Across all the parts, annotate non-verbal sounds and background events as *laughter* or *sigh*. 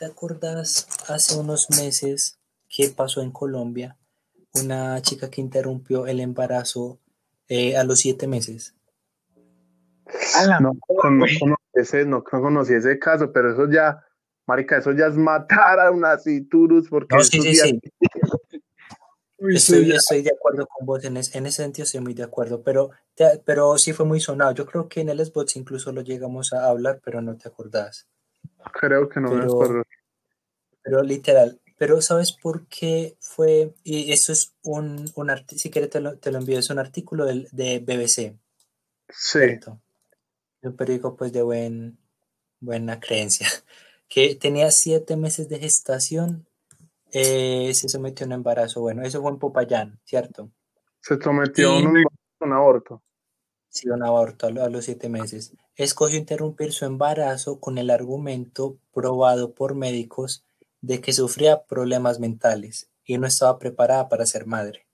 ¿te acordás hace unos meses qué pasó en Colombia? Una chica que interrumpió el embarazo eh, a los siete meses. No, conocí ese, no conocí ese caso, pero eso ya, marica, eso ya es matar a un turus porque no, sí, sí, sí. *laughs* Estoy, estoy, de acuerdo con vos, en, ese sentido estoy muy de acuerdo, pero, pero sí fue muy sonado. Yo creo que en el Xbox incluso lo llegamos a hablar, pero no te acordás. Creo que no me acuerdo. Pero literal, pero ¿sabes por qué fue? Y eso es un, un si quieres te lo, te lo envío, es un artículo de, de BBC. Sí. Un periódico pues de buen, buena creencia, *laughs* que tenía siete meses de gestación eh, se sometió a un embarazo. Bueno, eso fue en Popayán, ¿cierto? Se sometió a un, aborto. Sí, un aborto a, los siete meses. Escogió interrumpir su embarazo con el argumento probado por médicos de que sufría problemas mentales y no estaba preparada para ser madre.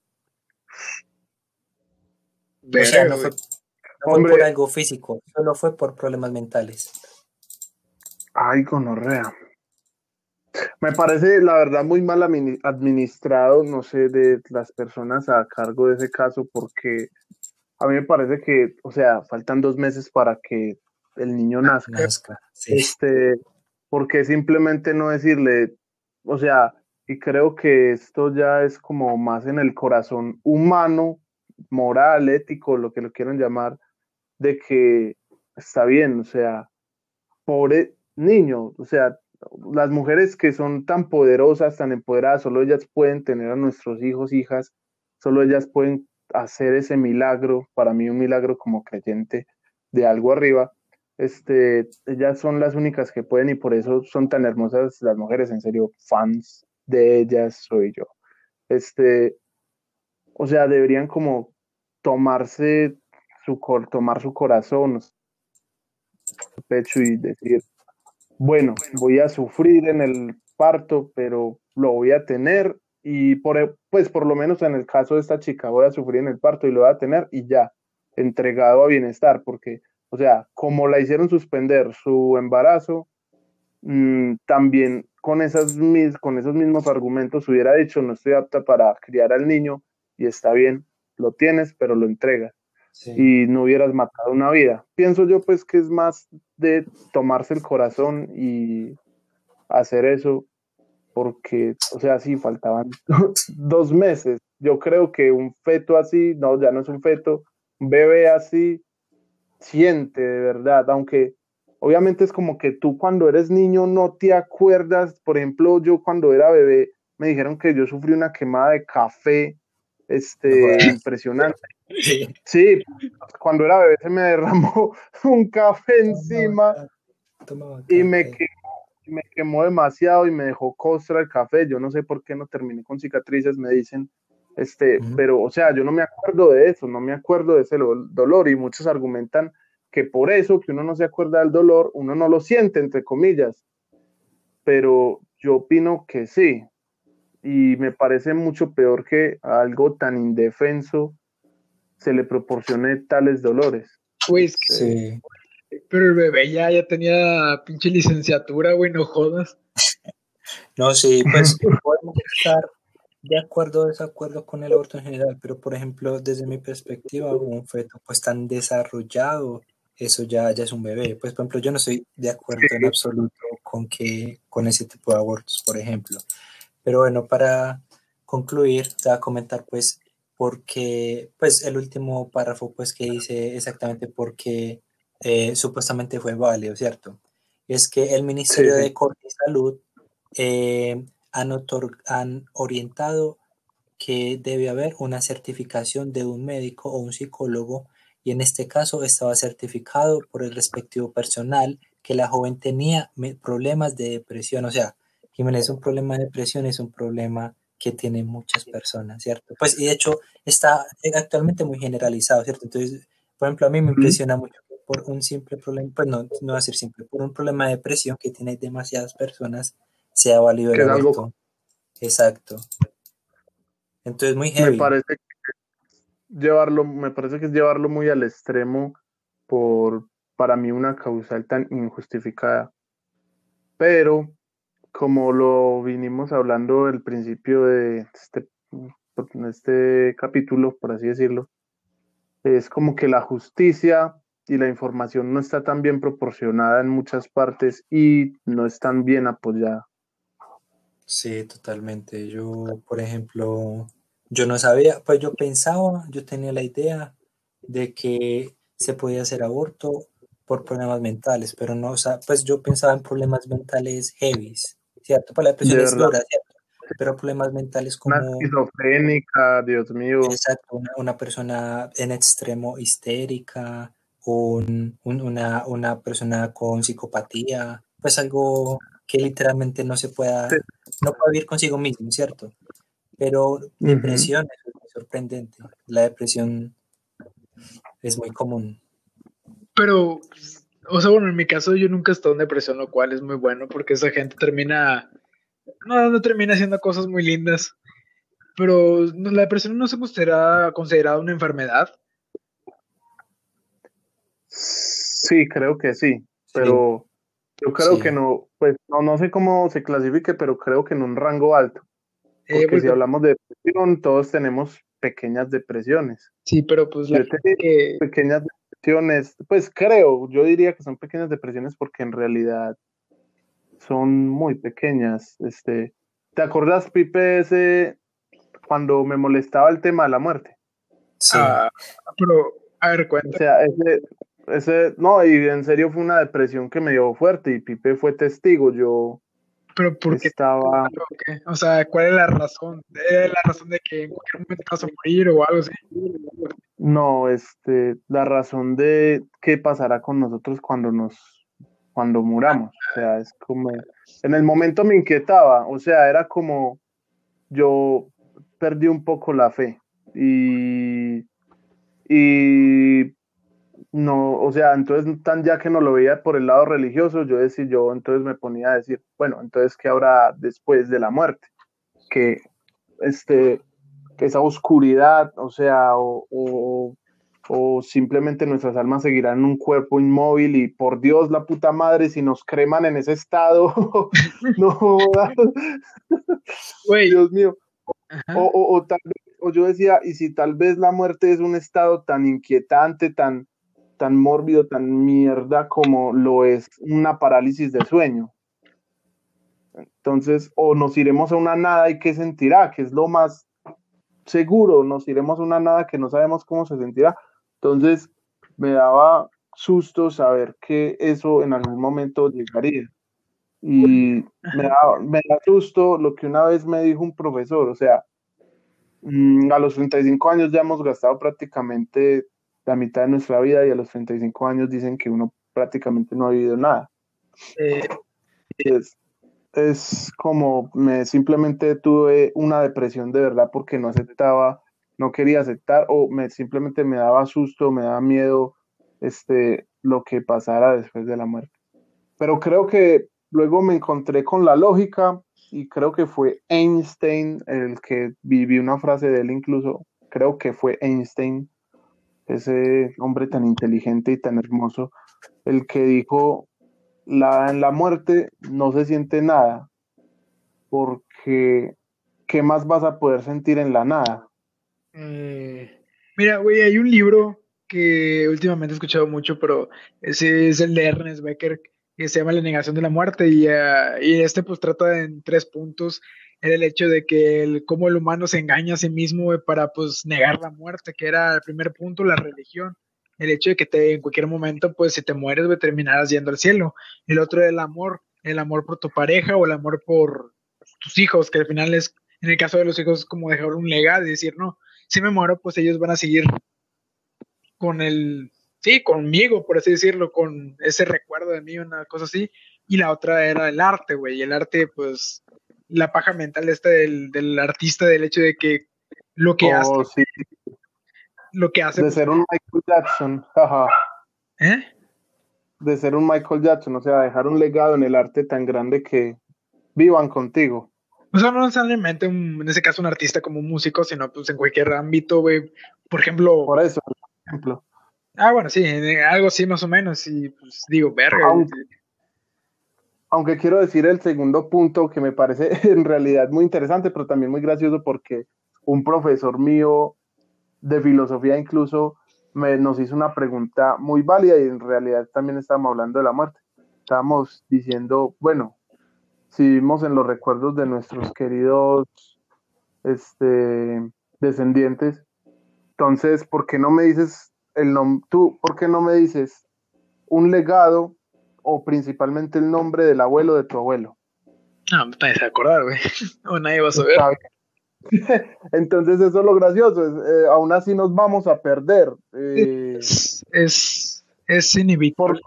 o sea, no fue, por algo físico, solo fue por problemas mentales. Ay, gonorrea. Me parece, la verdad, muy mal administrado, no sé, de las personas a cargo de ese caso, porque a mí me parece que, o sea, faltan dos meses para que el niño nazca. Este, porque simplemente no decirle, o sea, y creo que esto ya es como más en el corazón humano, moral, ético, lo que lo quieran llamar, de que está bien, o sea, pobre niño, o sea, las mujeres que son tan poderosas, tan empoderadas, solo ellas pueden tener a nuestros hijos, hijas, solo ellas pueden hacer ese milagro, para mí un milagro como creyente de algo arriba. Este, ellas son las únicas que pueden y por eso son tan hermosas las mujeres, en serio, fans de ellas soy yo. Este, o sea, deberían como tomarse su tomar su corazón, su pecho y decir, bueno, voy a sufrir en el parto, pero lo voy a tener y por, pues por lo menos en el caso de esta chica voy a sufrir en el parto y lo voy a tener y ya, entregado a bienestar, porque, o sea, como la hicieron suspender su embarazo, mm, también con, esas, con esos mismos argumentos hubiera dicho, no estoy apta para criar al niño y está bien, lo tienes, pero lo entregas y no hubieras matado una vida. Pienso yo pues que es más de tomarse el corazón y hacer eso porque, o sea, sí, faltaban *laughs* dos meses. Yo creo que un feto así, no, ya no es un feto, un bebé así, siente de verdad, aunque obviamente es como que tú cuando eres niño no te acuerdas, por ejemplo, yo cuando era bebé me dijeron que yo sufrí una quemada de café, este, impresionante. Sí. cuando era bebé se me derramó *laughs* un café encima y me quemó, me quemó demasiado y me dejó costra el café. Yo no sé por qué no terminé con cicatrices, me dicen. Este, pero, o sea, yo no me acuerdo de eso, no me acuerdo de ese dolor y muchos argumentan que por eso que uno no se acuerda del dolor, uno no lo siente, entre comillas. Pero yo opino que sí. Y me parece mucho peor que algo tan indefenso se le proporcione tales dolores. Pues sí. Pero el bebé ya, ya tenía pinche licenciatura, güey, no jodas. *laughs* no, sí, pues *laughs* podemos estar de acuerdo o desacuerdo con el aborto en general, pero por ejemplo, desde mi perspectiva, un feto pues tan desarrollado, eso ya, ya es un bebé. Pues por ejemplo, yo no estoy de acuerdo en absoluto con que con ese tipo de abortos, por ejemplo. Pero bueno, para concluir, te voy a comentar pues porque pues el último párrafo pues que dice exactamente porque eh, supuestamente fue válido, ¿cierto? Es que el Ministerio de Corte y Salud eh, han, han orientado que debe haber una certificación de un médico o un psicólogo y en este caso estaba certificado por el respectivo personal que la joven tenía problemas de depresión, o sea, Jiménez, un problema de depresión es un problema que tienen muchas personas, ¿cierto? Pues, y de hecho, está actualmente muy generalizado, ¿cierto? Entonces, por ejemplo, a mí me impresiona mucho por un simple problema, pues no, no va a ser simple, por un problema de depresión que tiene demasiadas personas, se ha valido el aborto. Exacto. Entonces, muy heavy. Me parece que llevarlo, me parece que es llevarlo muy al extremo por, para mí, una causal tan injustificada. Pero como lo vinimos hablando al principio de este, este capítulo, por así decirlo, es como que la justicia y la información no está tan bien proporcionada en muchas partes y no es tan bien apoyada. Sí, totalmente. Yo, por ejemplo, yo no sabía, pues yo pensaba, yo tenía la idea de que se podía hacer aborto por problemas mentales, pero no, o sea, pues yo pensaba en problemas mentales heavy, ¿cierto? Por la depresión es dura, ¿cierto? Pero problemas mentales como... Una esquizofrénica, Dios mío. Exacto, una, persona en extremo histérica, un, una, una persona con psicopatía, pues algo que literalmente no se pueda, no puede vivir consigo mismo, ¿cierto? Pero depresión es muy sorprendente. La depresión es muy común. Pero, o sea, bueno, en mi caso yo nunca he estado en depresión, lo cual es muy bueno porque esa gente termina, no, no termina haciendo cosas muy lindas. Pero la depresión no se considera considerada una enfermedad. Sí, creo que sí, pero yo creo que no, pues no, no sé cómo se clasifique, pero creo que en un rango alto. Eh, porque si hablamos de depresión, todos tenemos pequeñas depresiones. Sí, pero pues la que... pequeñas depresiones, pues creo, yo diría que son pequeñas depresiones porque en realidad son muy pequeñas. Este, ¿te acordás, Pipe, ese cuando me molestaba el tema de la muerte? Sí. Ah, pero, a ver, cuenta. O sea, ese, ese, no, y en serio fue una depresión que me dio fuerte y Pipe fue testigo. Yo, pero ¿por qué estaba... O sea, ¿cuál es la razón? ¿Es la razón de que en cualquier momento vas a morir o algo así? No, este, la razón de qué pasará con nosotros cuando nos, cuando muramos. O sea, es como, en el momento me inquietaba, o sea, era como, yo perdí un poco la fe y, y no, o sea, entonces tan ya que no lo veía por el lado religioso, yo decía, yo entonces me ponía a decir, bueno, entonces qué habrá después de la muerte, que este, que esa oscuridad, o sea, o, o, simplemente nuestras almas seguirán en un cuerpo inmóvil y por Dios la puta madre, si nos creman en ese estado, *laughs* no, Dios mío. O, o, tal o yo decía, y si tal vez la muerte es un estado tan inquietante, tan, tan mórbido, tan mierda como lo es una parálisis de sueño. Entonces, o nos iremos a una nada y qué sentirá, que es lo más seguro, nos iremos a una nada que no sabemos cómo se sentirá. Entonces, me daba susto saber que eso en algún momento llegaría. Y me da, me da susto lo que una vez me dijo un profesor, o sea, mm, a los 35 años ya hemos gastado prácticamente la mitad de nuestra vida y a los 35 años dicen que uno prácticamente no ha vivido nada. Eh, es, es, como me simplemente tuve una depresión de verdad porque no aceptaba, no quería aceptar o me simplemente me daba susto, me daba miedo este lo que pasara después de la muerte. Pero creo que luego me encontré con la lógica y creo que fue Einstein el que viví una frase de él incluso, creo que fue Einstein ese hombre tan inteligente y tan hermoso, el que dijo, la, en la muerte no se siente nada, porque ¿qué más vas a poder sentir en la nada? Eh, mira, güey, hay un libro que últimamente he escuchado mucho, pero ese es el de Ernest Becker, que se llama La negación de la muerte, y, uh, y este pues trata en tres puntos era el hecho de que el, cómo el humano se engaña a sí mismo para pues negar la muerte, que era el primer punto, la religión. El hecho de que te, en cualquier momento, pues si te mueres, terminarás yendo al cielo. El otro el amor, el amor por tu pareja o el amor por tus hijos, que al final es, en el caso de los hijos, es como dejar un legado y decir, no, si me muero, pues ellos van a seguir con el, sí, conmigo, por así decirlo, con ese recuerdo de mí, una cosa así. Y la otra era el arte, güey. Y el arte, pues, la paja mental esta del, del artista, del hecho de que lo que hace. Oh, lo que hace. De ser un Michael Jackson. ¿Eh? De ser un Michael Jackson, o sea, dejar un legado en el arte tan grande que vivan contigo. O sea, no necesariamente en ese caso un artista como un músico, sino pues en cualquier ámbito, güey. Por ejemplo. Por eso, por ejemplo. Ah, bueno, sí, algo así más o menos. Y pues digo, verga. aunque quiero decir el segundo punto que me parece *laughs* en realidad muy interesante, pero también muy gracioso porque un profesor mío de filosofía incluso me, nos hizo una pregunta muy válida y en realidad también estábamos hablando de la muerte. Estábamos diciendo, bueno, si vivimos en los recuerdos de nuestros queridos este, descendientes, entonces, ¿por qué no me dices el nombre? Tú, ¿por qué no me dices un legado o principalmente el nombre del abuelo de tu abuelo? No, me parece acordar, güey. *laughs* O nadie va a saber. *laughs* Entonces eso es lo gracioso, eh, aún así nos vamos a perder. Eh, es, es, inevitable.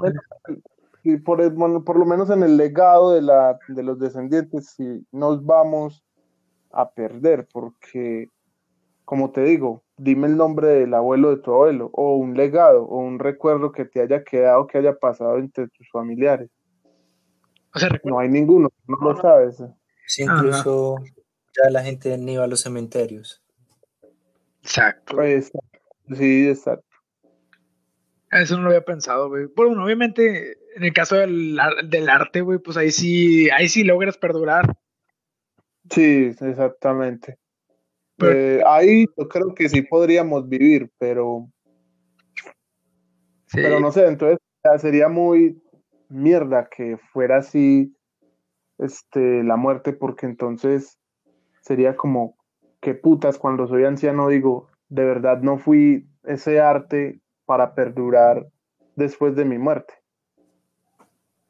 Por, por, por, lo menos en el legado de, la, de los descendientes, sí, nos vamos a perder, porque, como te digo, dime el nombre del abuelo de tu abuelo, o un legado, o un recuerdo que te haya quedado, que haya pasado entre tus familiares. no hay ninguno, no lo sabes. Sí, incluso ya la gente ni va a los cementerios. Exacto. Sí, exacto. Eso no lo había pensado, güey. Bueno, obviamente, en el caso del, del arte, güey, pues ahí sí, ahí sí logras perdurar. Sí, exactamente. Eh, ahí yo creo que sí podríamos vivir, pero. Pero no sé, entonces sería muy mierda que fuera así este, la muerte, porque entonces sería como, qué putas, cuando soy anciano digo, de verdad no fui ese arte para perdurar después de mi muerte.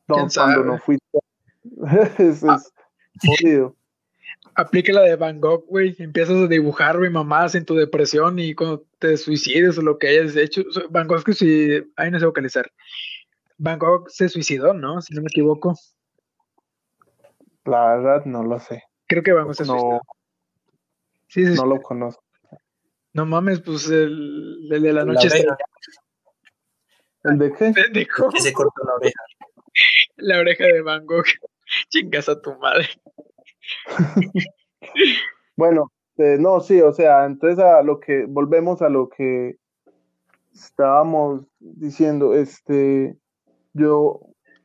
No, cuando no fui. *laughs* es, es jodido aplica la de Van Gogh, güey. Empiezas a dibujar, güey, mamás en tu depresión y cuando te suicides o lo que hayas hecho. Van Gogh, que si. Ahí no sé vocalizar. Van Gogh se suicidó, ¿no? Si no me equivoco. La verdad, no lo sé. Creo que Van Gogh se suicidó. Sí, sí, no lo conozco. No mames, pues el, de la noche. ¿El de qué? Que se cortó la oreja. La oreja de Van Gogh. *laughs* Chingas a tu madre. *laughs* bueno, eh, no, sí, o sea, entonces a lo que volvemos a lo que estábamos diciendo, este, yo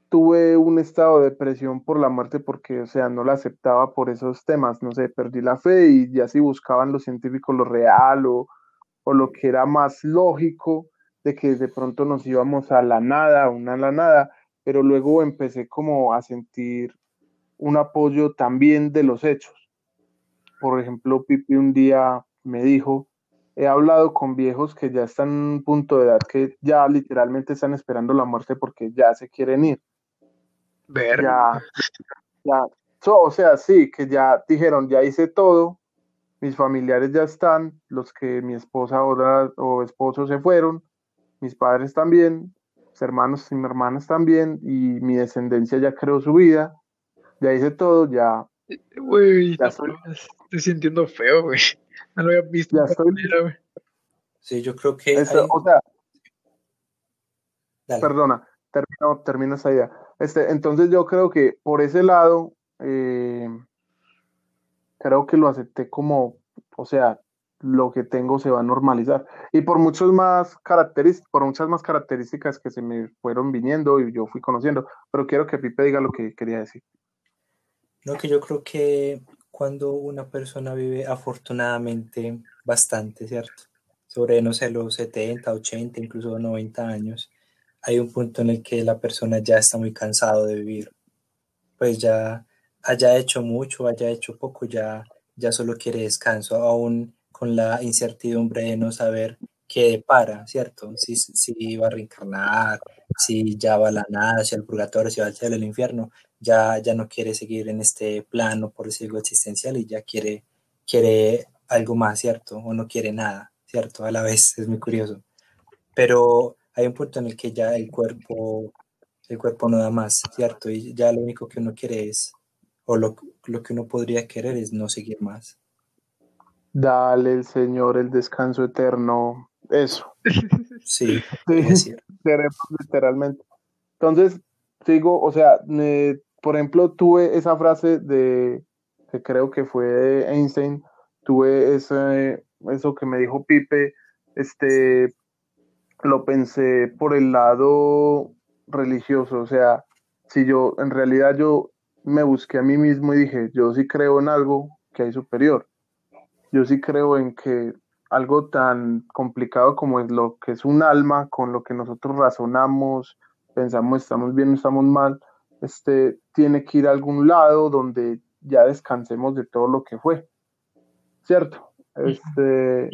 tuve un estado de depresión por la muerte porque, o sea, no la aceptaba por esos temas, no sé, perdí la fe y ya si buscaban los científicos lo real o, o lo que era más lógico de que de pronto nos íbamos a la nada, una a la nada, pero luego empecé como a sentir un apoyo también de los hechos. Por ejemplo, Pipi un día me dijo, he hablado con viejos que ya están en un punto de edad que ya literalmente están esperando la muerte porque ya se quieren ir. Ver. Ya, ya, o sea, sí, que ya dijeron, ya hice todo, mis familiares ya están, los que mi esposa ahora o esposo se fueron, mis padres también, mis hermanos y mis hermanas también, y mi descendencia ya creó su vida, ya hice todo, ya. Güey, estoy... sintiendo feo, güey. No lo había visto. Ya estoy. sí, yo creo que. O sea. Perdona, termino, termino esa idea. Este, entonces yo creo que por ese lado, eh, creo que lo acepté como, o sea, lo que tengo se va a normalizar. Y por muchos más características, por muchas más características que se me fueron viniendo y yo fui conociendo, pero quiero que Pipe diga lo que quería decir. No, que yo creo que cuando una persona vive afortunadamente bastante, ¿cierto? Sobre, no sé, los 70, 80, incluso 90 años, hay un punto en el que la persona ya está muy cansado de vivir. Pues ya haya hecho mucho, haya hecho poco, ya, ya solo quiere descanso, aún con la incertidumbre de no saber qué para, ¿cierto? Si, si va a reencarnar, si ya va a la nada, si al purgatorio, si va al cielo, al infierno, ya, ya no quiere seguir en este plano, por decirlo, existencial y ya quiere, quiere algo más, ¿cierto? O no quiere nada, ¿cierto? A la vez, es muy curioso. Pero hay un punto en el que ya el cuerpo, el cuerpo no da más, ¿cierto? Y ya lo único que uno quiere es, o lo, lo que uno podría querer es no seguir más. Dale el Señor el descanso eterno. Eso. Sí, *laughs* sí literalmente. Entonces, sigo, o sea, me, por ejemplo, tuve esa frase de, que creo que fue de Einstein, tuve ese, eso que me dijo Pipe, este, lo pensé por el lado religioso, o sea, si yo, en realidad yo me busqué a mí mismo y dije, yo sí creo en algo que hay superior. Yo sí creo en que algo tan complicado como es lo que es un alma, con lo que nosotros razonamos, pensamos estamos bien estamos mal, este, tiene que ir a algún lado donde ya descansemos de todo lo que fue, ¿cierto? Este,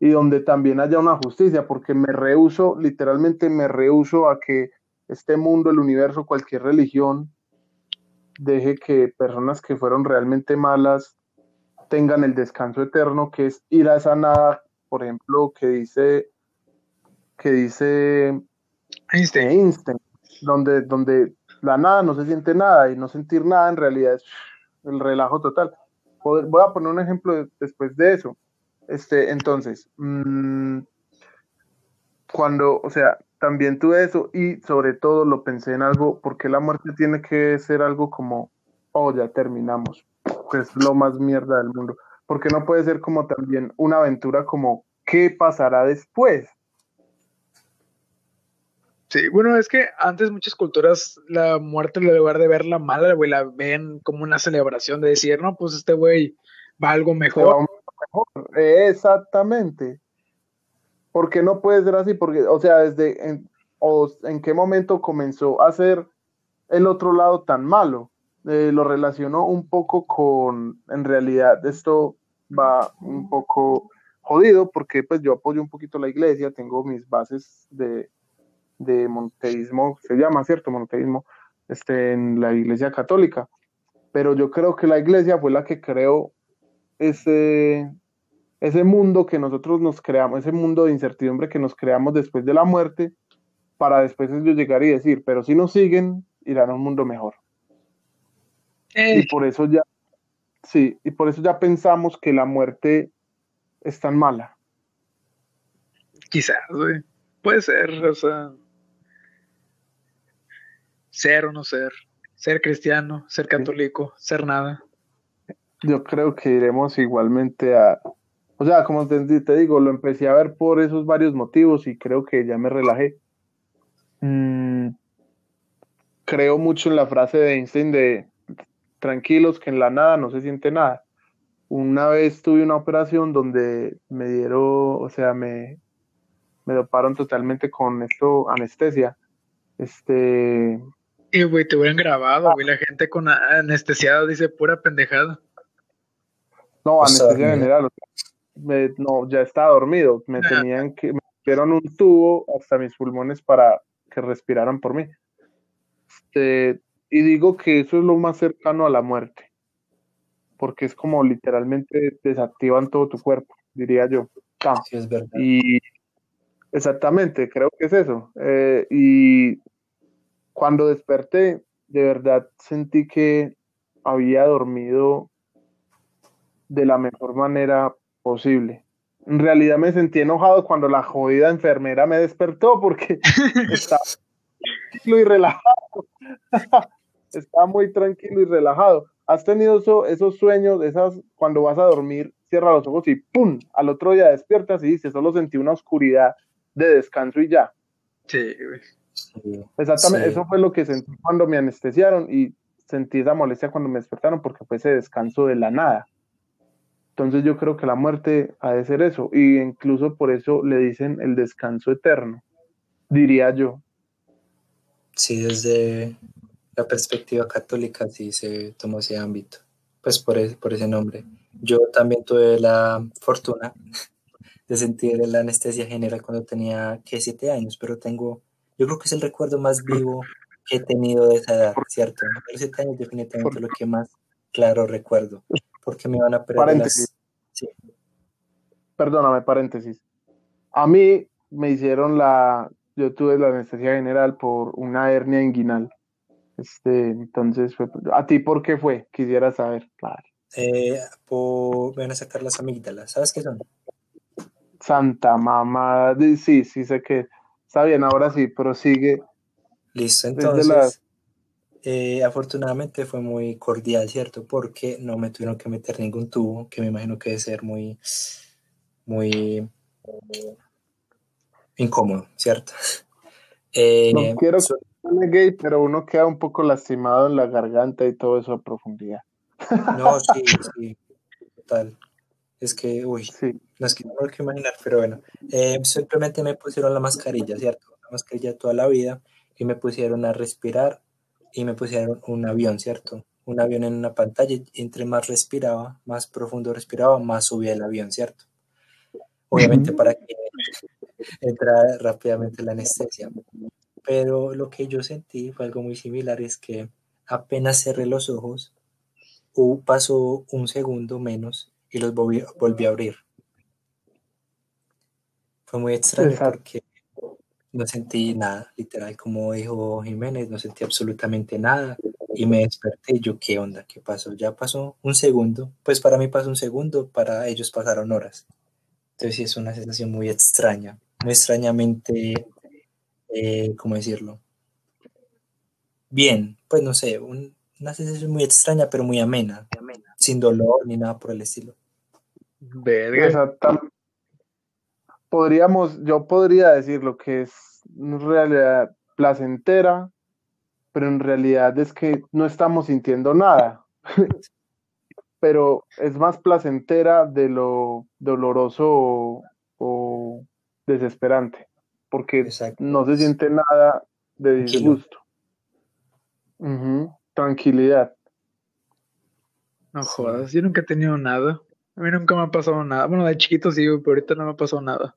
y donde también haya una justicia, porque me rehuso, literalmente me rehuso a que este mundo, el universo, cualquier religión, deje que personas que fueron realmente malas tengan el descanso eterno, que es ir a esa nada, por ejemplo, que dice, que dice Einstein, donde, donde la nada no se siente nada y no sentir nada en realidad es el relajo total. Voy a poner un ejemplo después de eso. Este, entonces, mm, cuando, o sea, también tuve eso y sobre todo lo pensé en algo, porque la muerte tiene que ser algo como, oh, ya terminamos, que es lo más mierda del mundo, porque no puede ser como también una aventura como, ¿qué pasará después? Sí, bueno, es que antes muchas culturas la muerte en lugar de verla mala, güey, la ven como una celebración de decir, no, pues este güey va algo mejor. Exactamente. Porque no puede ser así, porque, o sea, desde en, o en qué momento comenzó a ser el otro lado tan malo. Eh, lo relacionó un poco con, en realidad, esto va un poco jodido porque pues yo apoyo un poquito la iglesia, tengo mis bases de, de monoteísmo, se llama, ¿cierto? Monoteísmo, este, en la Iglesia Católica. Pero yo creo que la Iglesia fue la que creó ese, ese mundo que nosotros nos creamos, ese mundo de incertidumbre que nos creamos después de la muerte, para después ellos llegar y decir, pero si nos siguen, irán a un mundo mejor. Y por eso ya, sí, y por eso ya pensamos que la muerte es tan mala. Quizás, Puede ser, o sea, ser o no ser, ser cristiano, ser católico, ser nada. Yo creo que iremos igualmente a, o sea, como te, digo, lo empecé a ver por esos varios motivos y creo que ya me relajé. Mm, creo mucho en la frase de Einstein de tranquilos que en la nada no se siente nada. Una vez tuve una operación donde me dieron, o sea, me, me doparon totalmente con esto, anestesia. Este, y, güey, te hubieran grabado, güey. La gente con anestesiada dice pura pendejada. No, anestesia general. no, ya estaba dormido. Me ah. tenían que. Me dieron un tubo hasta mis pulmones para que respiraran por mí. Este, y digo que eso es lo más cercano a la muerte. Porque es como literalmente desactivan todo tu cuerpo, diría yo. sí, es verdad. Y exactamente, creo que es eso. Eh, y cuando desperté, de verdad sentí que había dormido de la mejor manera posible. En realidad me sentí enojado cuando la jodida enfermera me despertó porque *laughs* estaba tranquilo y relajado. *laughs* estaba muy tranquilo y relajado. ¿Has tenido esos sueños, esas cuando vas a dormir, cierra los ojos y ¡pum! Al otro día despiertas y dices, solo sentí una oscuridad de descanso y ya. Sí, Exactamente, eso fue lo que sentí cuando me anestesiaron y sentí esa molestia cuando me despertaron porque fue ese descanso de la nada. Entonces yo creo que la muerte ha de ser eso y incluso por eso le dicen el descanso eterno, diría yo. Sí, desde la perspectiva católica sí se tomó ese ámbito, pues por, por ese nombre. Yo también tuve la fortuna *laughs* de sentir la anestesia general cuando tenía que siete años, pero tengo yo creo que es el recuerdo más vivo que he tenido de esa edad, ¿cierto? Los siete años definitivamente lo que más claro recuerdo, porque me van a perder paréntesis. Perdóname, paréntesis. A mí me hicieron la, yo tuve la anestesia general por una hernia inguinal. Este, entonces, ¿a ti por qué fue? Quisiera saber, claro. Eh, por, van a sacar las amígdalas, ¿sabes qué son? Santa mamá, sí, sí sé que Está bien, ahora sí, prosigue. Listo, entonces, eh, afortunadamente fue muy cordial, ¿cierto? Porque no me tuvieron que meter ningún tubo, que me imagino que debe ser muy, muy incómodo, ¿cierto? *laughs* Eh, no quiero pone gay, pero uno queda un poco lastimado en la garganta y todo eso a profundidad. No, sí, sí, total. Es que, uy, *laughs* Sí. No es que imaginar, pero bueno, eh, simplemente me pusieron la mascarilla, ¿cierto? La mascarilla toda la vida y me pusieron a respirar y me pusieron un avión, ¿cierto? Un avión en una pantalla y entre más respiraba, más profundo respiraba, más subía el avión, ¿cierto? Obviamente para que *laughs* entrara rápidamente la anestesia. Pero lo que yo sentí fue algo muy similar, es que apenas cerré los ojos, pasó un segundo menos y los volví, volví a abrir. Fue muy extraño Exacto. porque no sentí nada, literal, como dijo Jiménez, no sentí absolutamente nada y me desperté y yo, ¿qué onda? ¿Qué pasó? Ya pasó un segundo, pues para mí pasó un segundo, para ellos pasaron horas. Entonces sí es una sensación muy extraña, muy extrañamente, eh, ¿cómo decirlo? Bien, pues no sé, un- una sensación muy extraña pero muy amena, sin dolor ni nada por el estilo. Verga. Exactamente. Podríamos, yo podría decir lo que es en realidad placentera, pero en realidad es que no estamos sintiendo nada. *laughs* pero es más placentera de lo doloroso o, o desesperante, porque Exacto. no se siente nada de disgusto. Tranquilidad. No jodas, yo nunca he tenido nada. A mí nunca me ha pasado nada. Bueno, de chiquito sí, pero ahorita no me ha pasado nada.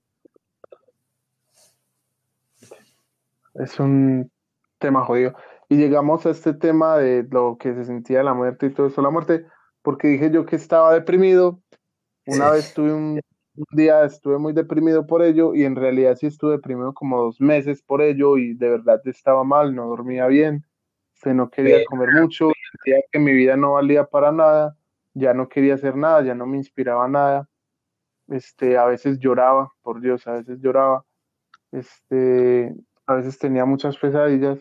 Es un tema jodido. Y llegamos a este tema de lo que se sentía la muerte y todo eso, la muerte, porque dije yo que estaba deprimido. Una Sí. vez tuve un, un día, estuve muy deprimido por ello y en realidad sí estuve deprimido como dos meses por ello y de verdad estaba mal, no dormía bien, este, no quería comer mucho, sentía que mi vida no valía para nada, ya no quería hacer nada, ya no me inspiraba nada. Este, a veces lloraba, por Dios, a veces lloraba. Este, a veces tenía muchas pesadillas,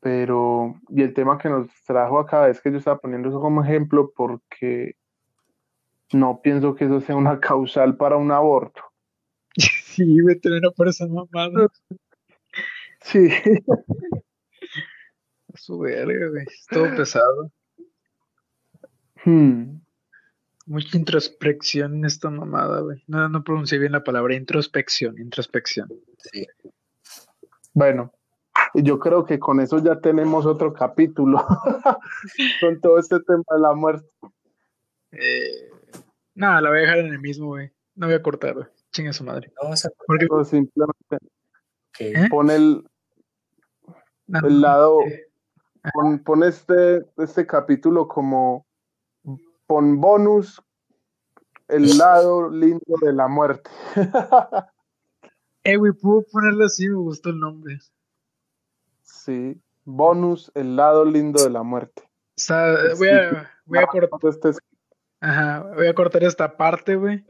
pero, y el tema que nos trajo acá es que yo estaba poniendo eso como ejemplo porque no pienso que eso sea una *laughs* causal para un aborto. *laughs* Sí, güey, tener por esa mamada. *laughs* Sí, Su verga, güey. Es todo pesado. Hmm, Mucha introspección en esta mamada, güey. No, no pronuncié bien la palabra introspección, introspección. Sí. Bueno, y yo creo que con eso ya tenemos otro capítulo, *laughs* con todo este tema de la muerte. Eh, nada, la voy a dejar en el mismo, güey. No voy a cortar, güey. Chinga su madre. No vamos a Porque, simplemente ¿Eh? pon el, no, el lado, pon, pon este, este capítulo como, pon bonus, el lado lindo de la muerte. *laughs* eh, güey, puedo ponerlo así, me gustó el nombre. Sí, bonus, el lado lindo de la muerte. O sea, voy a, voy a cortar. Este- Ajá, voy a cortar esta parte, güey.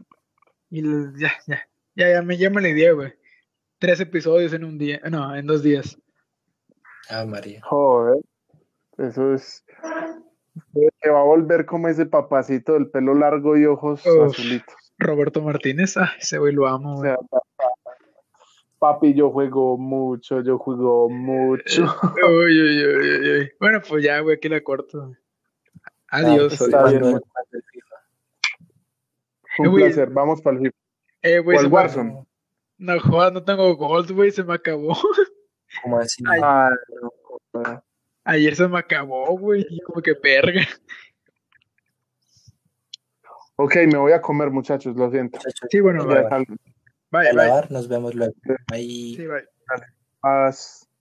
Y ya, ya, ya, ya me, ya me la idea, güey. Tres episodios en un día, no, en dos días. Ah, María. Joder, eso es. Se va a volver como ese papacito del pelo largo y ojos Uf. azulitos. Roberto Martínez, ah, ese güey lo amo, O güey. sea, papi, yo juego mucho, yo juego mucho. *laughs* Uy, uy, uy, uy. Bueno, pues ya, güey, aquí la corto. Adiós, está bien. FIFA. Un Eh, placer, vamos para el FIFA. Eh, güey, el me- Warzone. No jodas, no tengo gold, güey, se me acabó. *laughs* ¿Cómo así? Ay. Ay, no, joder. Ayer se me acabó, güey. Como que verga. Ok, me voy a comer, muchachos, lo siento. Sí, bueno, voy a Ya, bye. Bye, a bye. lavar, nos vemos luego. Bye. Sí, bye. paz.